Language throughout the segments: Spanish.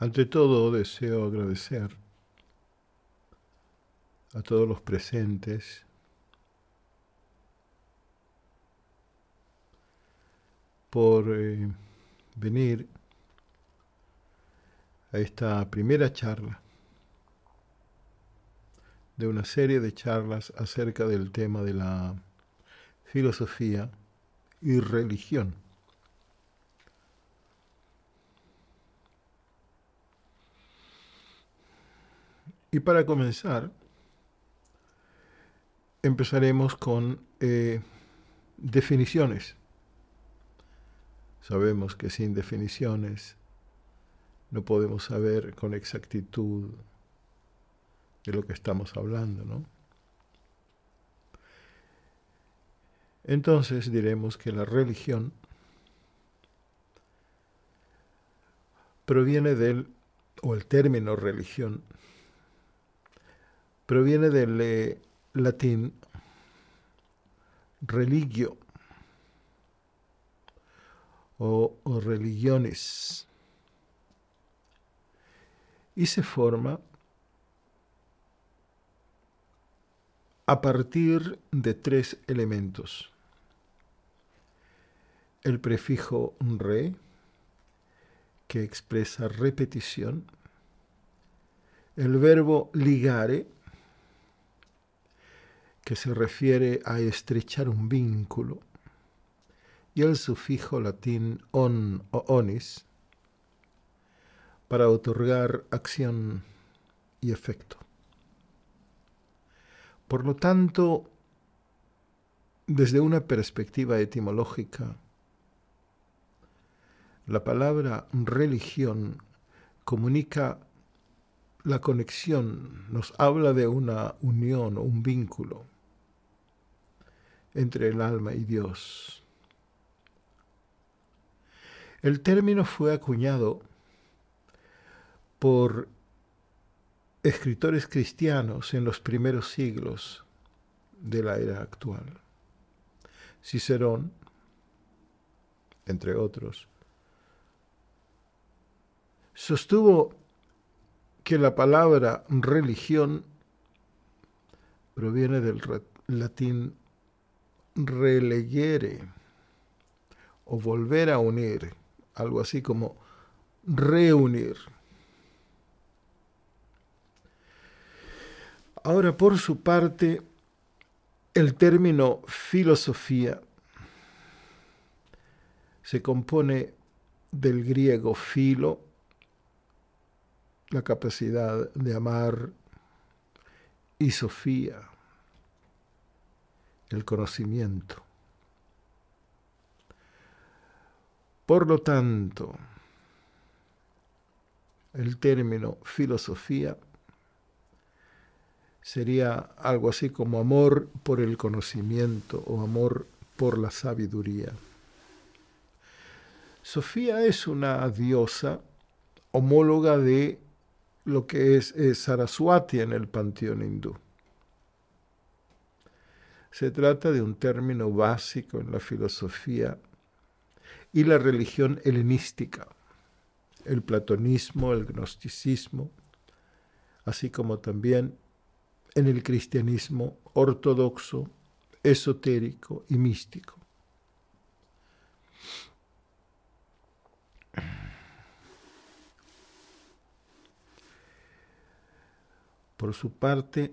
Ante todo, deseo agradecer a todos los presentes por eh, venir a esta primera charla de una serie de charlas acerca del tema de la filosofía y religión. Y para comenzar, empezaremos con eh, definiciones. Sabemos que sin definiciones no podemos saber con exactitud de lo que estamos hablando, ¿no? Entonces diremos que la religión proviene del, o el término religión, proviene del eh, latín religio o, o religiones y se forma a partir de tres elementos. El prefijo re, que expresa repetición, el verbo ligare, que se refiere a estrechar un vínculo, y el sufijo latín on o onis, para otorgar acción y efecto. Por lo tanto, desde una perspectiva etimológica, la palabra religión comunica la conexión, nos habla de una unión o un vínculo entre el alma y Dios. El término fue acuñado por escritores cristianos en los primeros siglos de la era actual. Cicerón, entre otros, sostuvo que la palabra religión proviene del latín relegere o volver a unir, algo así como reunir. Ahora, por su parte, el término filosofía se compone del griego filo, la capacidad de amar, y sofía, el conocimiento. Por lo tanto, el término filosofía sería algo así como amor por el conocimiento o amor por la sabiduría. Sofía es una diosa homóloga de lo que es, Saraswati en el panteón hindú. Se trata de un término básico en la filosofía y la religión helenística, el platonismo, el gnosticismo, así como también en el cristianismo ortodoxo, esotérico y místico. Por su parte,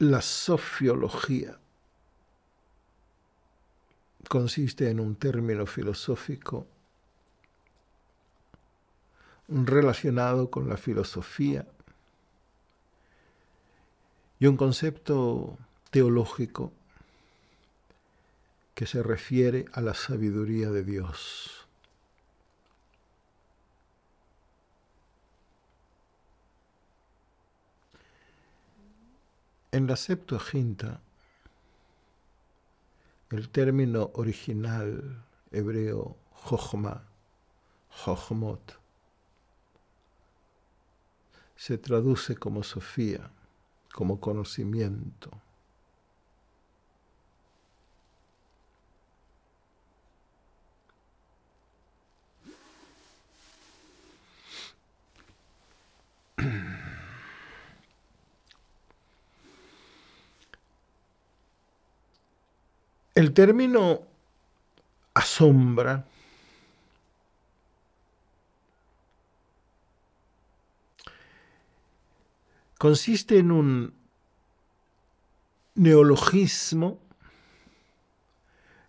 la sofiología consiste en un término filosófico relacionado con la filosofía y un concepto teológico que se refiere a la sabiduría de Dios. En la Septuaginta, el término original hebreo Jochma, Jochmot, se traduce como Sofía, como conocimiento. El término asombra consiste en un neologismo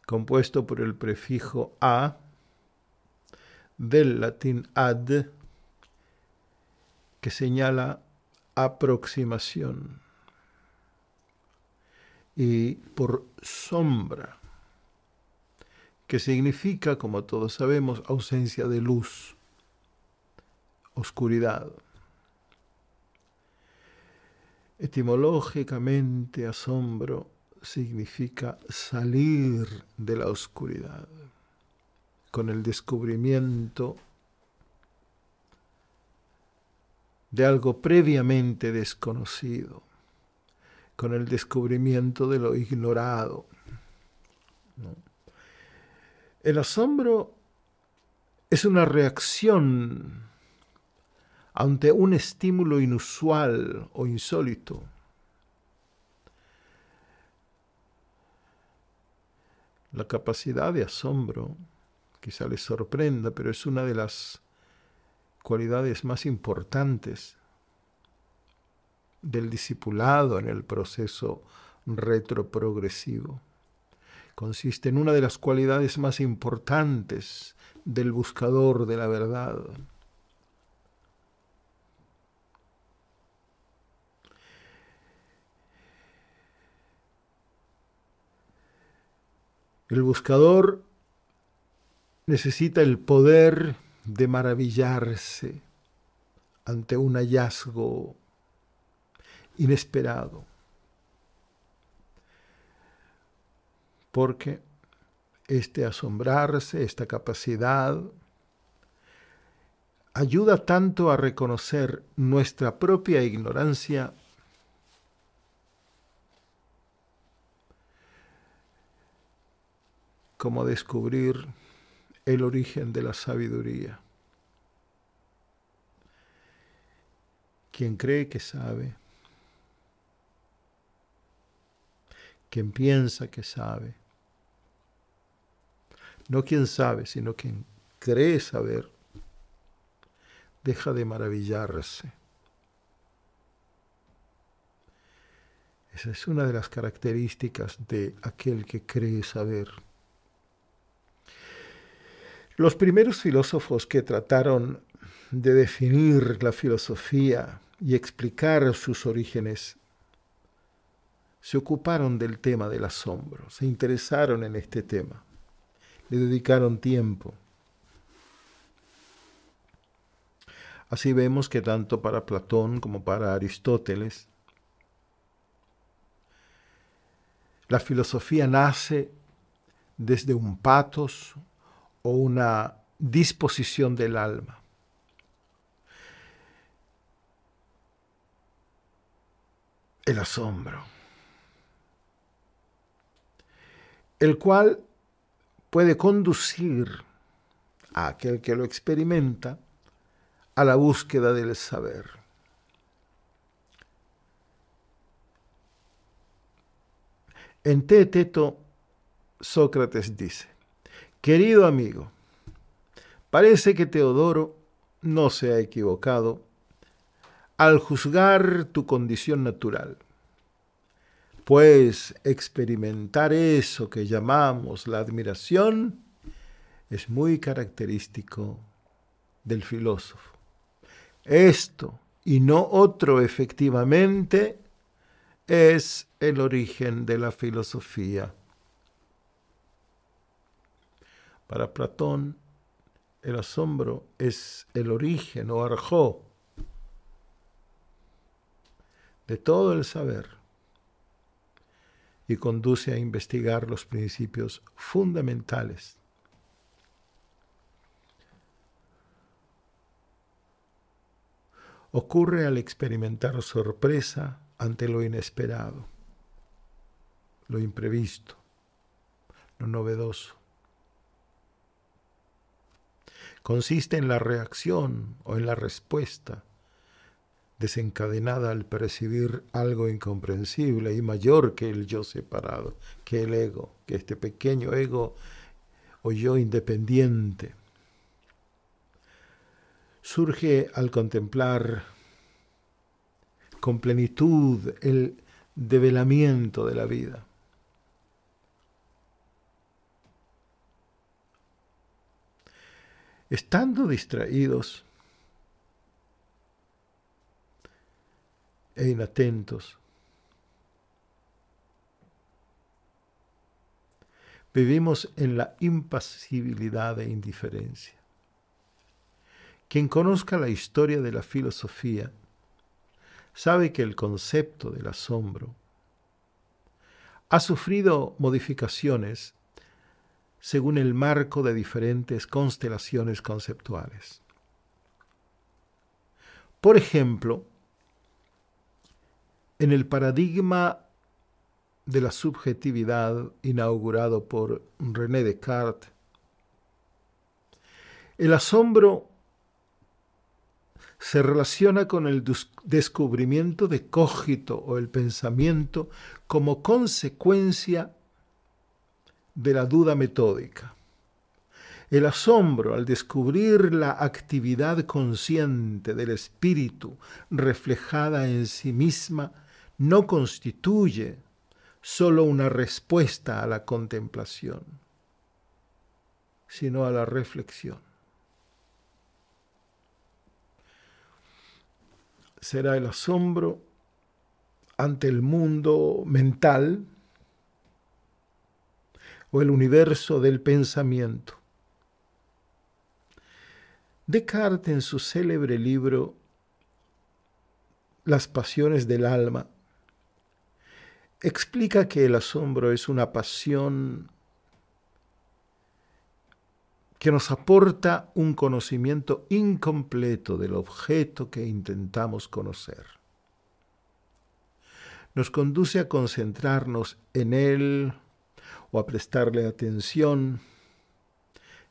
compuesto por el prefijo a del latín ad, que señala aproximación, y por sombra, que significa, como todos sabemos, ausencia de luz, oscuridad. Etimológicamente, asombro significa salir de la oscuridad con el descubrimiento de algo previamente desconocido, con el descubrimiento de lo ignorado. El asombro es una reacción ante un estímulo inusual o insólito. La capacidad de asombro quizá les sorprenda, pero es una de las cualidades más importantes del discipulado en el proceso retroprogresivo. Consiste en una de las cualidades más importantes del buscador de la verdad. El buscador necesita el poder de maravillarse ante un hallazgo inesperado. Porque este asombrarse, esta capacidad, ayuda tanto a reconocer nuestra propia ignorancia como a descubrir el origen de la sabiduría. Quien cree que sabe, quien piensa que sabe, no quien sabe, sino quien cree saber, deja de maravillarse. Esa es una de las características de aquel que cree saber. Los primeros filósofos que trataron de definir la filosofía y explicar sus orígenes se ocuparon del tema del asombro, se interesaron en este tema, le dedicaron tiempo. Así vemos que tanto para Platón como para Aristóteles, la filosofía nace desde un patos, o una disposición del alma. El asombro, el cual puede conducir a aquel que lo experimenta a la búsqueda del saber. En Teteto, Sócrates dice, Querido amigo, parece que Teodoro no se ha equivocado al juzgar tu condición natural, pues experimentar eso que llamamos la admiración es muy característico del filósofo. Esto y no otro efectivamente es el origen de la filosofía. Para Platón, el asombro es el origen o arjó de todo el saber y conduce a investigar los principios fundamentales. Ocurre al experimentar sorpresa ante lo inesperado, lo imprevisto, lo novedoso consiste en la reacción o en la respuesta desencadenada al percibir algo incomprensible y mayor que el yo separado, que el ego, que este pequeño ego o yo independiente. Surge al contemplar con plenitud el develamiento de la vida. Estando distraídos e inatentos, vivimos en la impasibilidad e indiferencia. Quien conozca la historia de la filosofía sabe que el concepto del asombro ha sufrido modificaciones según el marco de diferentes constelaciones conceptuales. Por ejemplo, en el paradigma de la subjetividad inaugurado por René Descartes, el asombro se relaciona con el descubrimiento de cogito o el pensamiento como consecuencia de la duda metódica. El asombro al descubrir la actividad consciente del espíritu reflejada en sí misma no constituye solo una respuesta a la contemplación, sino a la reflexión. Será el asombro ante el mundo mental o el universo del pensamiento. Descartes en su célebre libro Las pasiones del alma explica que el asombro es una pasión que nos aporta un conocimiento incompleto del objeto que intentamos conocer. Nos conduce a concentrarnos en él o a prestarle atención,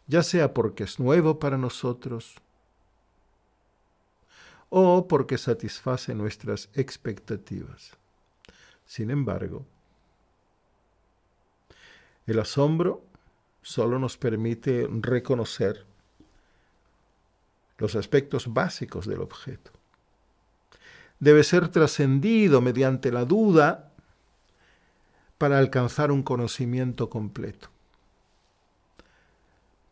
ya sea porque es nuevo para nosotros o porque satisface nuestras expectativas. Sin embargo, el asombro solo nos permite reconocer los aspectos básicos del objeto. Debe ser trascendido mediante la duda para alcanzar un conocimiento completo.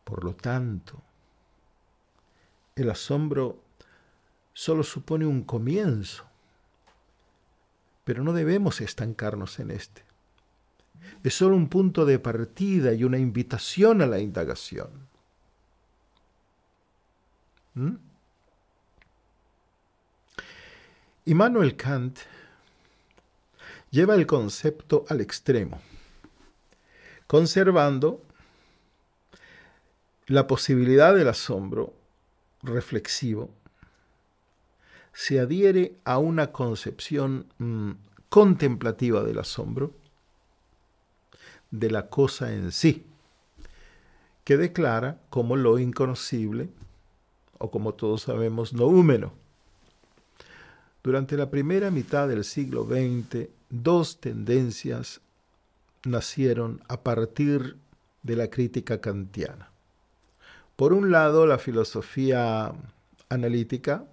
Por lo tanto, el asombro solo supone un comienzo, pero no debemos estancarnos en este. Es solo un punto de partida y una invitación a la indagación. ¿Mm? Immanuel Kant lleva el concepto al extremo, conservando la posibilidad del asombro reflexivo, se adhiere a una concepción mm, contemplativa del asombro, de la cosa en sí, que declara como lo inconocible, o como todos sabemos, no húmeno. Durante la primera mitad del siglo XX, dos tendencias nacieron a partir de la crítica kantiana. Por un lado, la filosofía analítica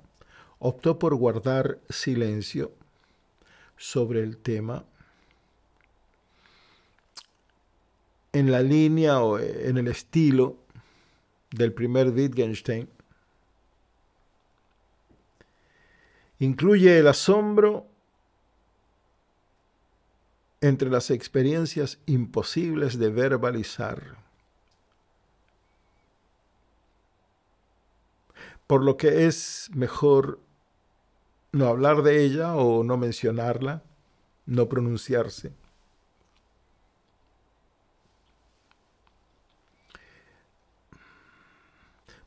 optó por guardar silencio sobre el tema en la línea o en el estilo del primer Wittgenstein. Incluye el asombro entre las experiencias imposibles de verbalizar. Por lo que es mejor no hablar de ella o no mencionarla, no pronunciarse.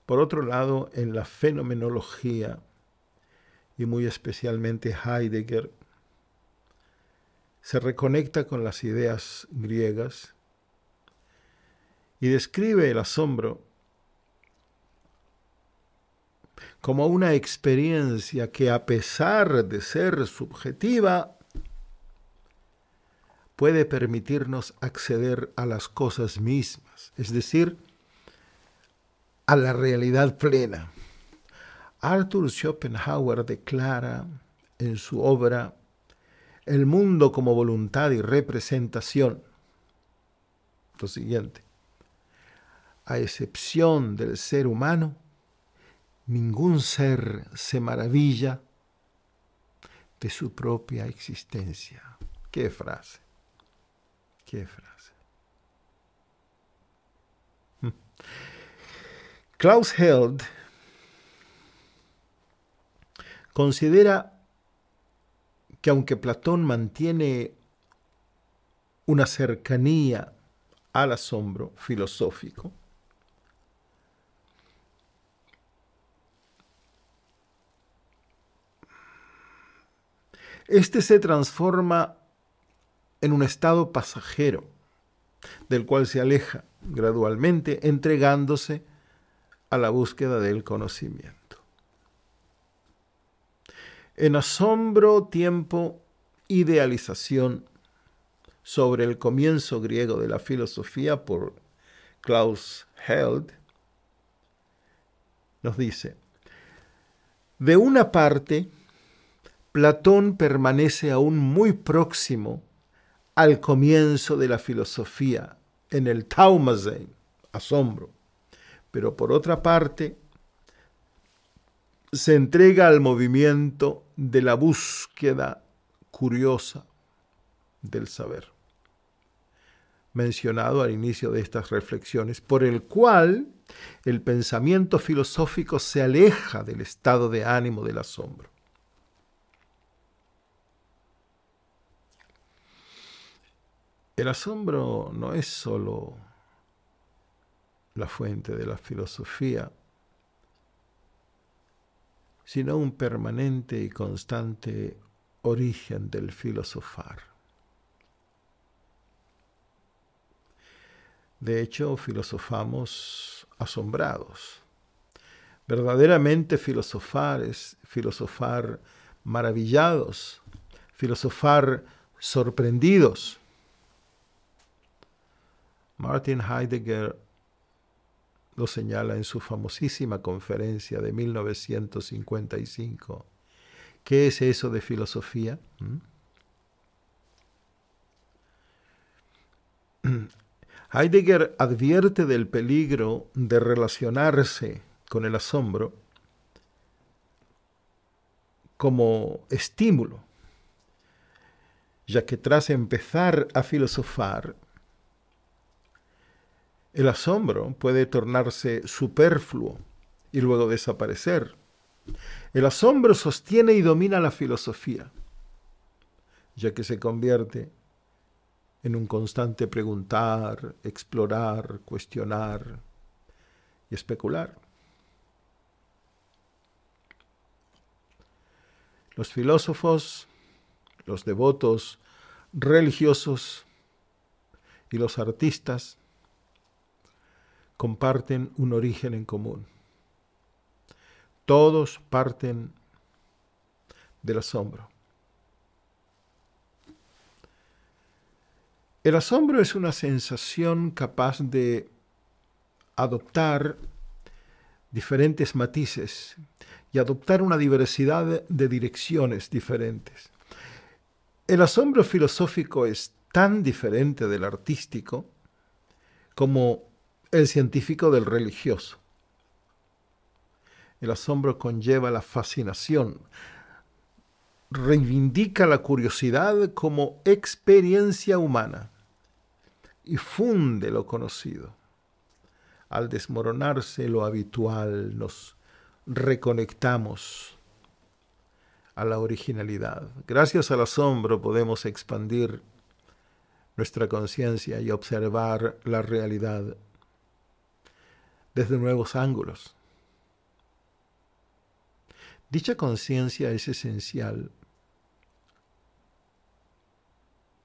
Por otro lado, en la fenomenología, y muy especialmente Heidegger, se reconecta con las ideas griegas y describe el asombro como una experiencia que a pesar de ser subjetiva, puede permitirnos acceder a las cosas mismas, es decir, a la realidad plena. Arthur Schopenhauer declara en su obra El mundo como voluntad y representación lo siguiente, a excepción del ser humano, ningún ser se maravilla de su propia existencia. Qué frase, qué frase. Hmm. Klaus Held considera que aunque Platón mantiene una cercanía al asombro filosófico, Este se transforma en un estado pasajero, del cual se aleja gradualmente, entregándose a la búsqueda del conocimiento. En asombro, tiempo, idealización sobre el comienzo griego de la filosofía por Klaus Held, nos dice, de una parte, Platón permanece aún muy próximo al comienzo de la filosofía, en el Taumazein, asombro. Pero por otra parte, se entrega al movimiento de la búsqueda curiosa del saber, mencionado al inicio de estas reflexiones, por el cual el pensamiento filosófico se aleja del estado de ánimo del asombro. El asombro no es sólo la fuente de la filosofía, sino un permanente y constante origen del filosofar. De hecho, filosofamos asombrados. Verdaderamente filosofar es filosofar maravillados, filosofar sorprendidos. Martin Heidegger lo señala en su famosísima conferencia de 1955. ¿Qué es eso de filosofía? ¿Mm? Heidegger advierte del peligro de relacionarse con el asombro como estímulo, ya que tras empezar a filosofar, el asombro puede tornarse superfluo y luego desaparecer. El asombro sostiene y domina la filosofía, ya que se convierte en un constante preguntar, explorar, cuestionar y especular. Los filósofos, los devotos religiosos y los artistas comparten un origen en común. Todos parten del asombro. El asombro es una sensación capaz de adoptar diferentes matices y adoptar una diversidad de direcciones diferentes. El asombro filosófico es tan diferente del artístico como el científico del religioso. El asombro conlleva la fascinación, reivindica la curiosidad como experiencia humana y funde lo conocido. Al desmoronarse lo habitual, nos reconectamos a la originalidad. Gracias al asombro podemos expandir nuestra conciencia y observar la realidad desde nuevos ángulos. Dicha conciencia es esencial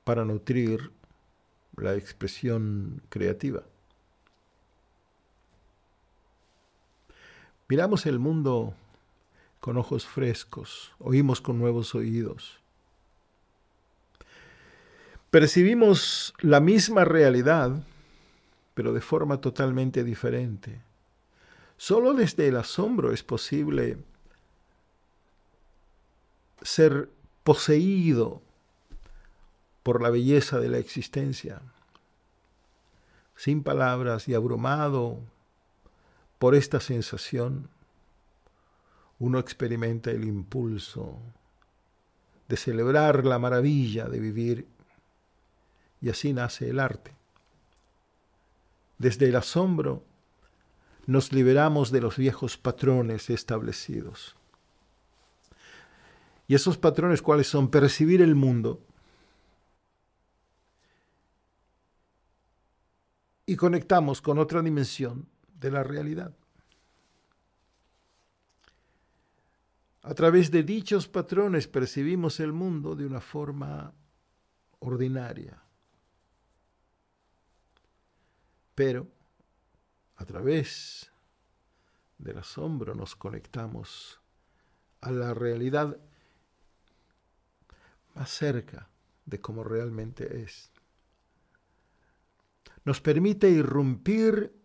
para nutrir la expresión creativa. Miramos el mundo con ojos frescos, oímos con nuevos oídos. Percibimos la misma realidad, pero de forma totalmente diferente. Solo desde el asombro es posible ser poseído por la belleza de la existencia, sin palabras y abrumado por esta sensación uno experimenta el impulso de celebrar la maravilla de vivir y así nace el arte. Desde el asombro nos liberamos de los viejos patrones establecidos. ¿Y esos patrones cuáles son? Percibir el mundo y conectamos con otra dimensión de la realidad. A través de dichos patrones percibimos el mundo de una forma ordinaria. Pero a través del asombro nos conectamos a la realidad más cerca de cómo realmente es. Nos permite irrumpir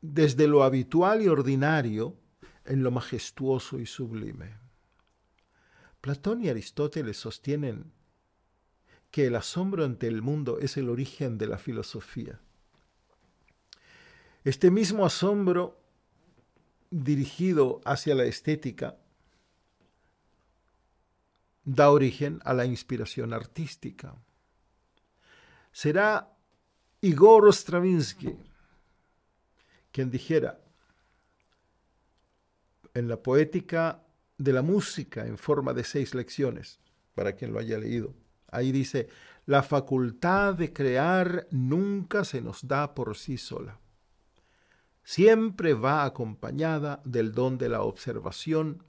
desde lo habitual y ordinario en lo majestuoso y sublime. Platón y Aristóteles sostienen que el asombro ante el mundo es el origen de la filosofía. Este mismo asombro dirigido hacia la estética da origen a la inspiración artística. Será Igor Stravinsky quien dijera, en la poética de la música en forma de seis lecciones, para quien lo haya leído. Ahí dice, la facultad de crear nunca se nos da por sí sola. Siempre va acompañada del don de la observación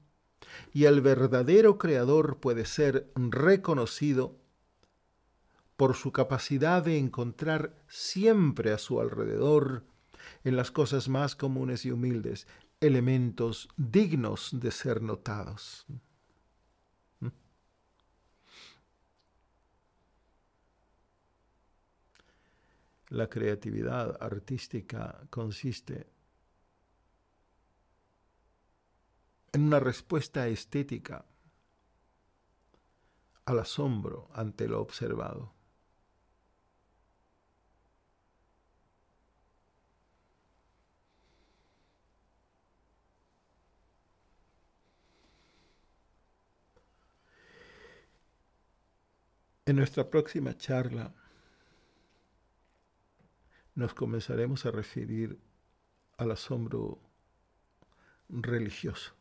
y el verdadero creador puede ser reconocido por su capacidad de encontrar siempre a su alrededor, en las cosas más comunes y humildes, elementos dignos de ser notados. La creatividad artística consiste en una respuesta estética al asombro ante lo observado. En nuestra próxima charla nos comenzaremos a referir al asombro religioso.